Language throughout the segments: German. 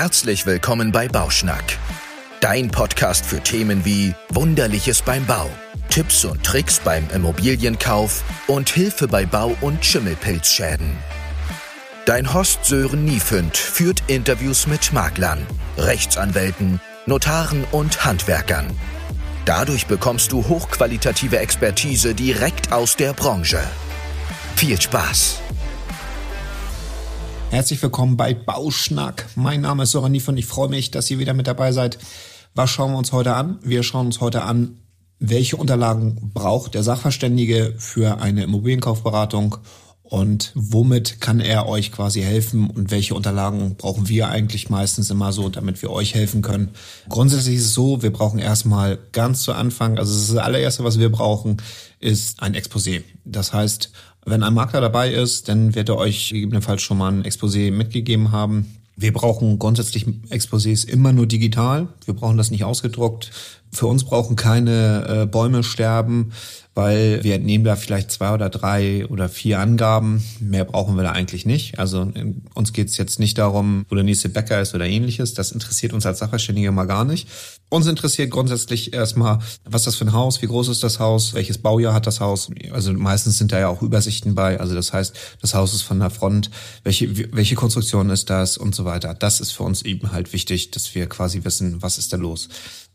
Herzlich willkommen bei Bauschnack, dein Podcast für Themen wie Wunderliches beim Bau, Tipps und Tricks beim Immobilienkauf und Hilfe bei Bau- und Schimmelpilzschäden. Dein Host Sören Niefünd führt Interviews mit Maklern, Rechtsanwälten, Notaren und Handwerkern. Dadurch bekommst du hochqualitative Expertise direkt aus der Branche. Viel Spaß! Herzlich willkommen bei Bauschnack. Mein Name ist Soran und ich freue mich, dass ihr wieder mit dabei seid. Was schauen wir uns heute an? Wir schauen uns heute an, welche Unterlagen braucht der Sachverständige für eine Immobilienkaufberatung und womit kann er euch quasi helfen und welche Unterlagen brauchen wir eigentlich meistens immer so, damit wir euch helfen können. Grundsätzlich ist es so, wir brauchen erstmal ganz zu Anfang, also das, allererste, was wir brauchen, ist ein Exposé. Das heißt, wenn ein Makler dabei ist, dann wird er euch gegebenenfalls schon mal ein Exposé mitgegeben haben. Wir brauchen grundsätzlich Exposés immer nur digital. Wir brauchen das nicht ausgedruckt. Für uns brauchen keine äh, Bäume sterben weil wir entnehmen da vielleicht zwei oder drei oder vier Angaben. Mehr brauchen wir da eigentlich nicht. Also uns geht es jetzt nicht darum, wo der nächste Bäcker ist oder ähnliches. Das interessiert uns als Sachverständige mal gar nicht. Uns interessiert grundsätzlich erstmal, was ist das für ein Haus, wie groß ist das Haus, welches Baujahr hat das Haus. Also meistens sind da ja auch Übersichten bei. Also das heißt, das Haus ist von der Front, welche, welche Konstruktion ist das und so weiter. Das ist für uns eben halt wichtig, dass wir quasi wissen, was ist da los.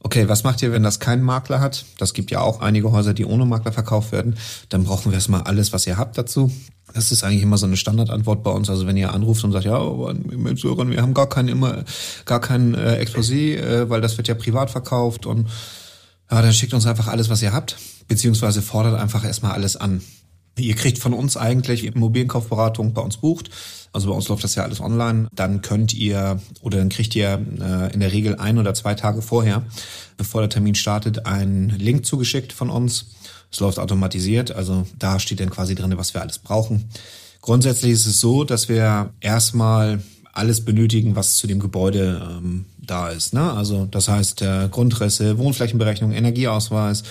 Okay, was macht ihr, wenn das kein Makler hat? Das gibt ja auch einige Häuser, die ohne Makler verkauft werden. Dann brauchen wir erstmal alles, was ihr habt dazu. Das ist eigentlich immer so eine Standardantwort bei uns. Also wenn ihr anruft und sagt, ja, wir haben gar kein immer gar kein äh, Exposé, äh, weil das wird ja privat verkauft und ja, dann schickt uns einfach alles, was ihr habt, beziehungsweise fordert einfach erstmal alles an. Ihr kriegt von uns eigentlich Immobilienkaufberatung bei uns bucht. Also bei uns läuft das ja alles online. Dann könnt ihr oder dann kriegt ihr äh, in der Regel ein oder zwei Tage vorher, bevor der Termin startet, einen Link zugeschickt von uns. Es läuft automatisiert, also da steht dann quasi drin, was wir alles brauchen. Grundsätzlich ist es so, dass wir erstmal alles benötigen, was zu dem Gebäude ähm, da ist. Ne? Also das heißt äh, Grundrisse, Wohnflächenberechnung, Energieausweis,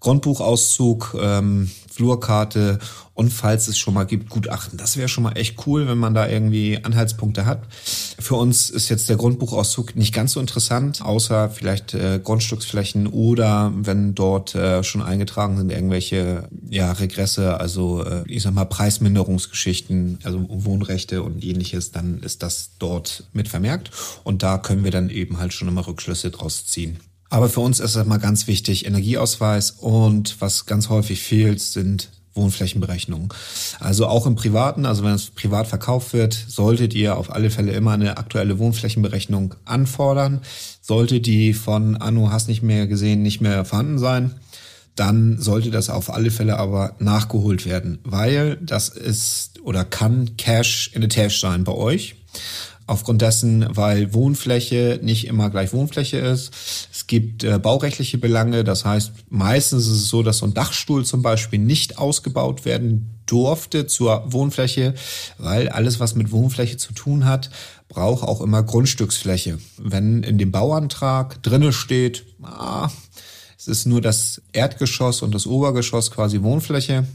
Grundbuchauszug, ähm, Flurkarte und falls es schon mal gibt, Gutachten. Das wäre schon mal echt cool, wenn man da irgendwie Anhaltspunkte hat. Für uns ist jetzt der Grundbuchauszug nicht ganz so interessant, außer vielleicht äh, Grundstücksflächen oder wenn dort äh, schon eingetragen sind irgendwelche ja, Regresse, also äh, ich sag mal Preisminderungsgeschichten, also Wohnrechte und ähnliches, dann ist das dort mit vermerkt und da können wir dann eben halt schon immer Rückschlüsse draus ziehen. Aber für uns ist es mal ganz wichtig, Energieausweis und was ganz häufig fehlt, sind Wohnflächenberechnungen. Also auch im Privaten, also wenn es privat verkauft wird, solltet ihr auf alle Fälle immer eine aktuelle Wohnflächenberechnung anfordern. Sollte die von Anno hast nicht mehr gesehen, nicht mehr vorhanden sein, dann sollte das auf alle Fälle aber nachgeholt werden, weil das ist oder kann Cash in the Tash sein bei euch. Aufgrund dessen, weil Wohnfläche nicht immer gleich Wohnfläche ist. Es gibt äh, baurechtliche Belange. Das heißt, meistens ist es so, dass so ein Dachstuhl zum Beispiel nicht ausgebaut werden durfte zur Wohnfläche, weil alles, was mit Wohnfläche zu tun hat, braucht auch immer Grundstücksfläche. Wenn in dem Bauantrag drinne steht, ah, es ist nur das Erdgeschoss und das Obergeschoss quasi Wohnfläche,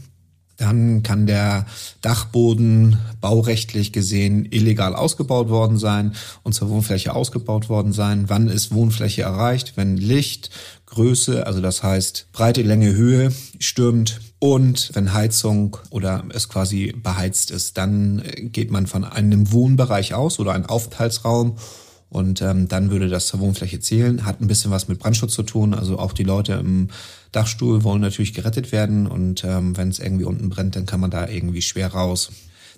dann kann der Dachboden baurechtlich gesehen illegal ausgebaut worden sein und zur Wohnfläche ausgebaut worden sein. Wann ist Wohnfläche erreicht? Wenn Licht, Größe, also das heißt Breite, Länge, Höhe stürmt und wenn Heizung oder es quasi beheizt ist, dann geht man von einem Wohnbereich aus oder einem Aufenthaltsraum und ähm, dann würde das zur Wohnfläche zählen. Hat ein bisschen was mit Brandschutz zu tun. Also auch die Leute im Dachstuhl wollen natürlich gerettet werden. Und ähm, wenn es irgendwie unten brennt, dann kann man da irgendwie schwer raus.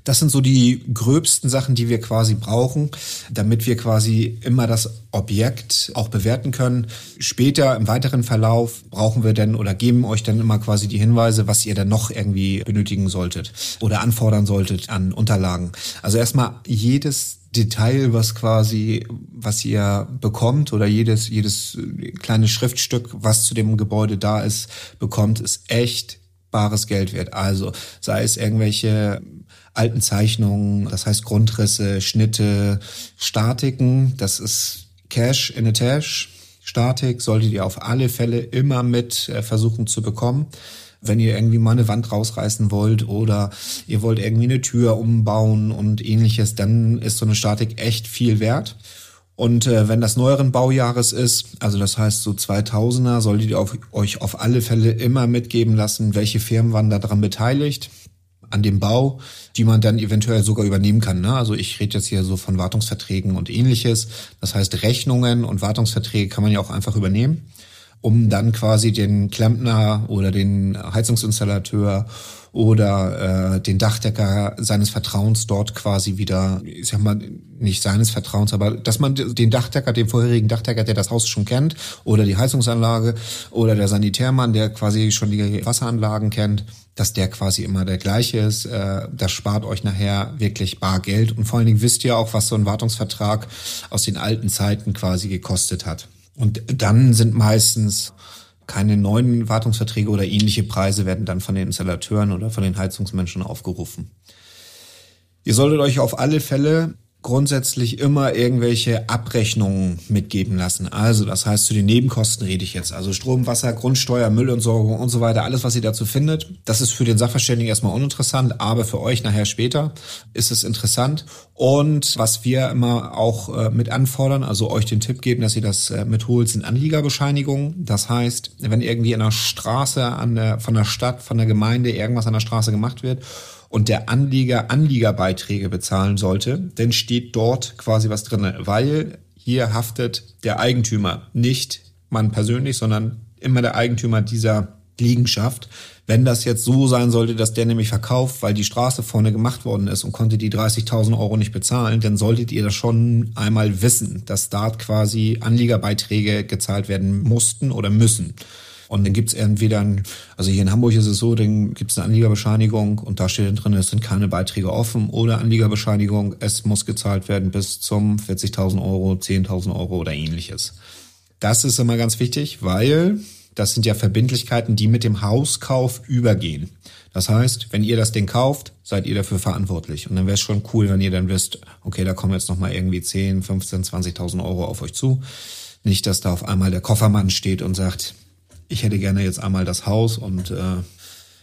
Das sind so die gröbsten Sachen, die wir quasi brauchen, damit wir quasi immer das Objekt auch bewerten können. Später im weiteren Verlauf brauchen wir dann oder geben euch dann immer quasi die Hinweise, was ihr dann noch irgendwie benötigen solltet oder anfordern solltet an Unterlagen. Also erstmal jedes Detail, was quasi, was ihr bekommt oder jedes, jedes kleine Schriftstück, was zu dem Gebäude da ist, bekommt, ist echt bares Geld wert. Also sei es irgendwelche alten Zeichnungen, das heißt Grundrisse, Schnitte, Statiken, das ist Cash in a Tash. Statik solltet ihr auf alle Fälle immer mit äh, versuchen zu bekommen wenn ihr irgendwie mal eine Wand rausreißen wollt oder ihr wollt irgendwie eine Tür umbauen und ähnliches, dann ist so eine Statik echt viel wert. Und äh, wenn das neueren Baujahres ist, also das heißt so 2000er, solltet ihr auf, euch auf alle Fälle immer mitgeben lassen, welche Firmen waren daran beteiligt an dem Bau, die man dann eventuell sogar übernehmen kann. Ne? Also ich rede jetzt hier so von Wartungsverträgen und ähnliches. Das heißt, Rechnungen und Wartungsverträge kann man ja auch einfach übernehmen, um dann quasi den Klempner oder den Heizungsinstallateur oder äh, den Dachdecker seines Vertrauens dort quasi wieder, ich sag mal, nicht seines Vertrauens, aber dass man den Dachdecker, den vorherigen Dachdecker, der das Haus schon kennt, oder die Heizungsanlage, oder der Sanitärmann, der quasi schon die Wasseranlagen kennt, dass der quasi immer der gleiche ist. Äh, das spart euch nachher wirklich bar Geld. Und vor allen Dingen wisst ihr auch, was so ein Wartungsvertrag aus den alten Zeiten quasi gekostet hat. Und dann sind meistens keine neuen Wartungsverträge oder ähnliche Preise werden dann von den Installateuren oder von den Heizungsmenschen aufgerufen. Ihr solltet euch auf alle Fälle grundsätzlich immer irgendwelche Abrechnungen mitgeben lassen. Also das heißt, zu den Nebenkosten rede ich jetzt. Also Strom, Wasser, Grundsteuer, Müllentsorgung und so weiter, alles, was ihr dazu findet. Das ist für den Sachverständigen erstmal uninteressant, aber für euch nachher später ist es interessant. Und was wir immer auch äh, mit anfordern, also euch den Tipp geben, dass ihr das äh, mitholt, sind Anliegerbescheinigungen. Das heißt, wenn irgendwie in der Straße an der, von der Stadt, von der Gemeinde irgendwas an der Straße gemacht wird und der Anlieger Anliegerbeiträge bezahlen sollte, dann steht dort quasi was drin, weil hier haftet der Eigentümer, nicht man persönlich, sondern immer der Eigentümer dieser Liegenschaft. Wenn das jetzt so sein sollte, dass der nämlich verkauft, weil die Straße vorne gemacht worden ist und konnte die 30.000 Euro nicht bezahlen, dann solltet ihr das schon einmal wissen, dass dort quasi Anliegerbeiträge gezahlt werden mussten oder müssen. Und dann gibt's entweder, ein, also hier in Hamburg ist es so, dann gibt's eine Anliegerbescheinigung und da steht dann drin, es sind keine Beiträge offen oder Anliegerbescheinigung, es muss gezahlt werden bis zum 40.000 Euro, 10.000 Euro oder ähnliches. Das ist immer ganz wichtig, weil das sind ja Verbindlichkeiten, die mit dem Hauskauf übergehen. Das heißt, wenn ihr das Ding kauft, seid ihr dafür verantwortlich. Und dann wäre es schon cool, wenn ihr dann wisst, okay, da kommen jetzt nochmal irgendwie 10, 15, 20.000 Euro auf euch zu. Nicht, dass da auf einmal der Koffermann steht und sagt, ich hätte gerne jetzt einmal das Haus und äh,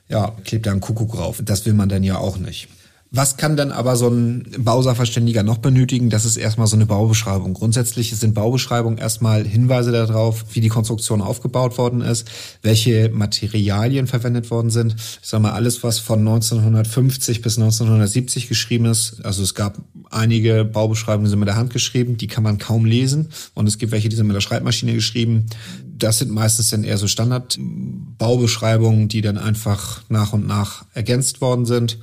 ja, klebt da ein Kuckuck drauf. Das will man dann ja auch nicht. Was kann dann aber so ein Bausachverständiger noch benötigen? Das ist erstmal so eine Baubeschreibung. Grundsätzlich sind Baubeschreibungen erstmal Hinweise darauf, wie die Konstruktion aufgebaut worden ist, welche Materialien verwendet worden sind. Ich sag mal, alles, was von 1950 bis 1970 geschrieben ist. Also es gab einige Baubeschreibungen, sind mit der Hand geschrieben, die kann man kaum lesen. Und es gibt welche, die sind mit der Schreibmaschine geschrieben. Das sind meistens dann eher so Standardbaubeschreibungen, die dann einfach nach und nach ergänzt worden sind.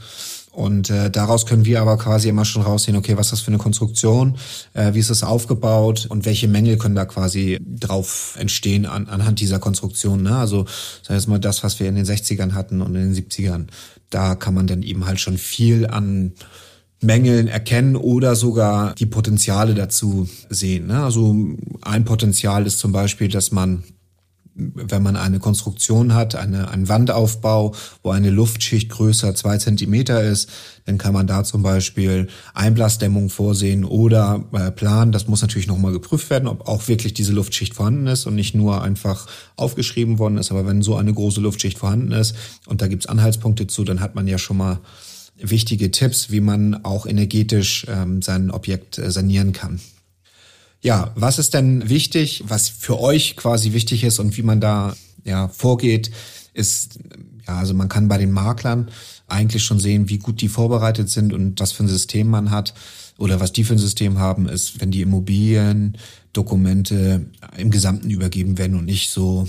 Und äh, daraus können wir aber quasi immer schon raussehen, okay, was ist das für eine Konstruktion, äh, wie ist das aufgebaut und welche Mängel können da quasi drauf entstehen an, anhand dieser Konstruktion. Ne? Also sag jetzt mal das, was wir in den 60ern hatten und in den 70ern. Da kann man dann eben halt schon viel an Mängeln erkennen oder sogar die Potenziale dazu sehen. Ne? Also ein Potenzial ist zum Beispiel, dass man wenn man eine Konstruktion hat, eine, einen Wandaufbau, wo eine Luftschicht größer zwei Zentimeter ist, dann kann man da zum Beispiel Einblasdämmung vorsehen oder äh, planen. Das muss natürlich nochmal geprüft werden, ob auch wirklich diese Luftschicht vorhanden ist und nicht nur einfach aufgeschrieben worden ist. Aber wenn so eine große Luftschicht vorhanden ist und da gibt's Anhaltspunkte zu, dann hat man ja schon mal wichtige Tipps, wie man auch energetisch ähm, sein Objekt äh, sanieren kann. Ja, was ist denn wichtig, was für euch quasi wichtig ist und wie man da ja vorgeht, ist ja, also man kann bei den Maklern eigentlich schon sehen, wie gut die vorbereitet sind und was für ein System man hat oder was die für ein System haben, ist, wenn die Immobiliendokumente im Gesamten übergeben werden und nicht so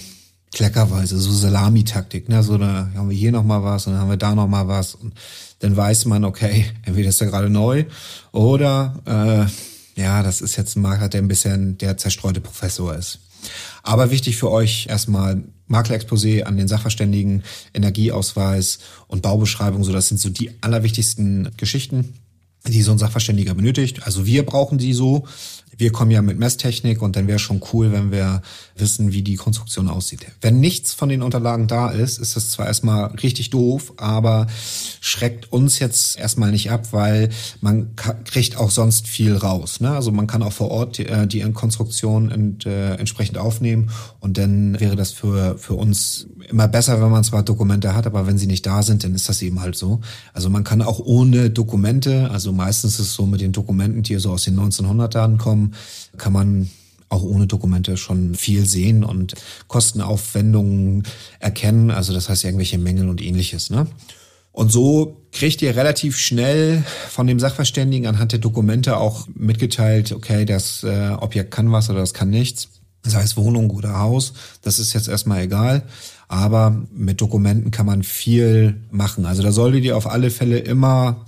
kleckerweise, so Salamitaktik, ne? So, da haben wir hier nochmal was und dann haben wir da nochmal was und dann weiß man, okay, entweder ist er gerade neu oder äh, ja, das ist jetzt ein Makler, der ein bisschen der zerstreute Professor ist. Aber wichtig für euch erstmal Maklerexposé an den Sachverständigen, Energieausweis und Baubeschreibung, so das sind so die allerwichtigsten Geschichten, die so ein Sachverständiger benötigt. Also wir brauchen die so. Wir kommen ja mit Messtechnik und dann wäre schon cool, wenn wir wissen, wie die Konstruktion aussieht. Wenn nichts von den Unterlagen da ist, ist das zwar erstmal richtig doof, aber schreckt uns jetzt erstmal nicht ab, weil man kriegt auch sonst viel raus. Ne? Also man kann auch vor Ort die, äh, die Konstruktion ent, äh, entsprechend aufnehmen und dann wäre das für, für uns immer besser, wenn man zwar Dokumente hat, aber wenn sie nicht da sind, dann ist das eben halt so. Also man kann auch ohne Dokumente, also meistens ist es so mit den Dokumenten, die so aus den 1900ern kommen, kann man auch ohne Dokumente schon viel sehen und Kostenaufwendungen erkennen. Also das heißt irgendwelche Mängel und ähnliches. Ne? Und so kriegt ihr relativ schnell von dem Sachverständigen anhand der Dokumente auch mitgeteilt, okay, das äh, Objekt kann was oder das kann nichts. Sei es Wohnung oder Haus, das ist jetzt erstmal egal. Aber mit Dokumenten kann man viel machen. Also da solltet ihr auf alle Fälle immer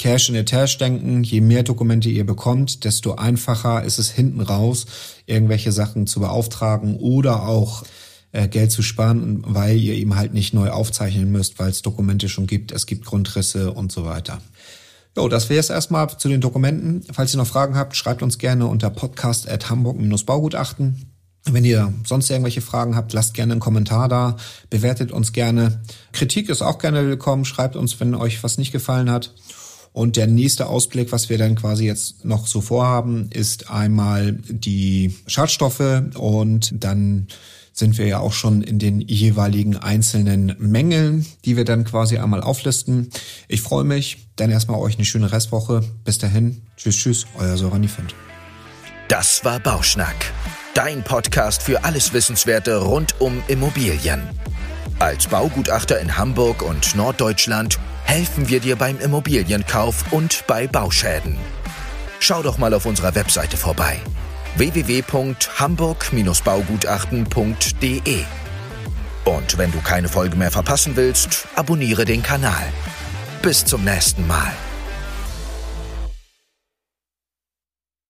Cash in the Tash denken. Je mehr Dokumente ihr bekommt, desto einfacher ist es hinten raus, irgendwelche Sachen zu beauftragen oder auch äh, Geld zu sparen, weil ihr eben halt nicht neu aufzeichnen müsst, weil es Dokumente schon gibt, es gibt Grundrisse und so weiter. Jo, das wäre es erstmal zu den Dokumenten. Falls ihr noch Fragen habt, schreibt uns gerne unter podcast at hamburg-baugutachten. Wenn ihr sonst irgendwelche Fragen habt, lasst gerne einen Kommentar da, bewertet uns gerne. Kritik ist auch gerne willkommen, schreibt uns, wenn euch was nicht gefallen hat. Und der nächste Ausblick, was wir dann quasi jetzt noch so vorhaben, ist einmal die Schadstoffe und dann sind wir ja auch schon in den jeweiligen einzelnen Mängeln, die wir dann quasi einmal auflisten. Ich freue mich. Dann erstmal euch eine schöne Restwoche. Bis dahin. Tschüss, tschüss. Euer Sorani Fendt. Das war Bauschnack. Dein Podcast für alles Wissenswerte rund um Immobilien. Als Baugutachter in Hamburg und Norddeutschland helfen wir dir beim Immobilienkauf und bei Bauschäden. Schau doch mal auf unserer Webseite vorbei www.hamburg-baugutachten.de. Und wenn du keine Folge mehr verpassen willst, abonniere den Kanal. Bis zum nächsten Mal.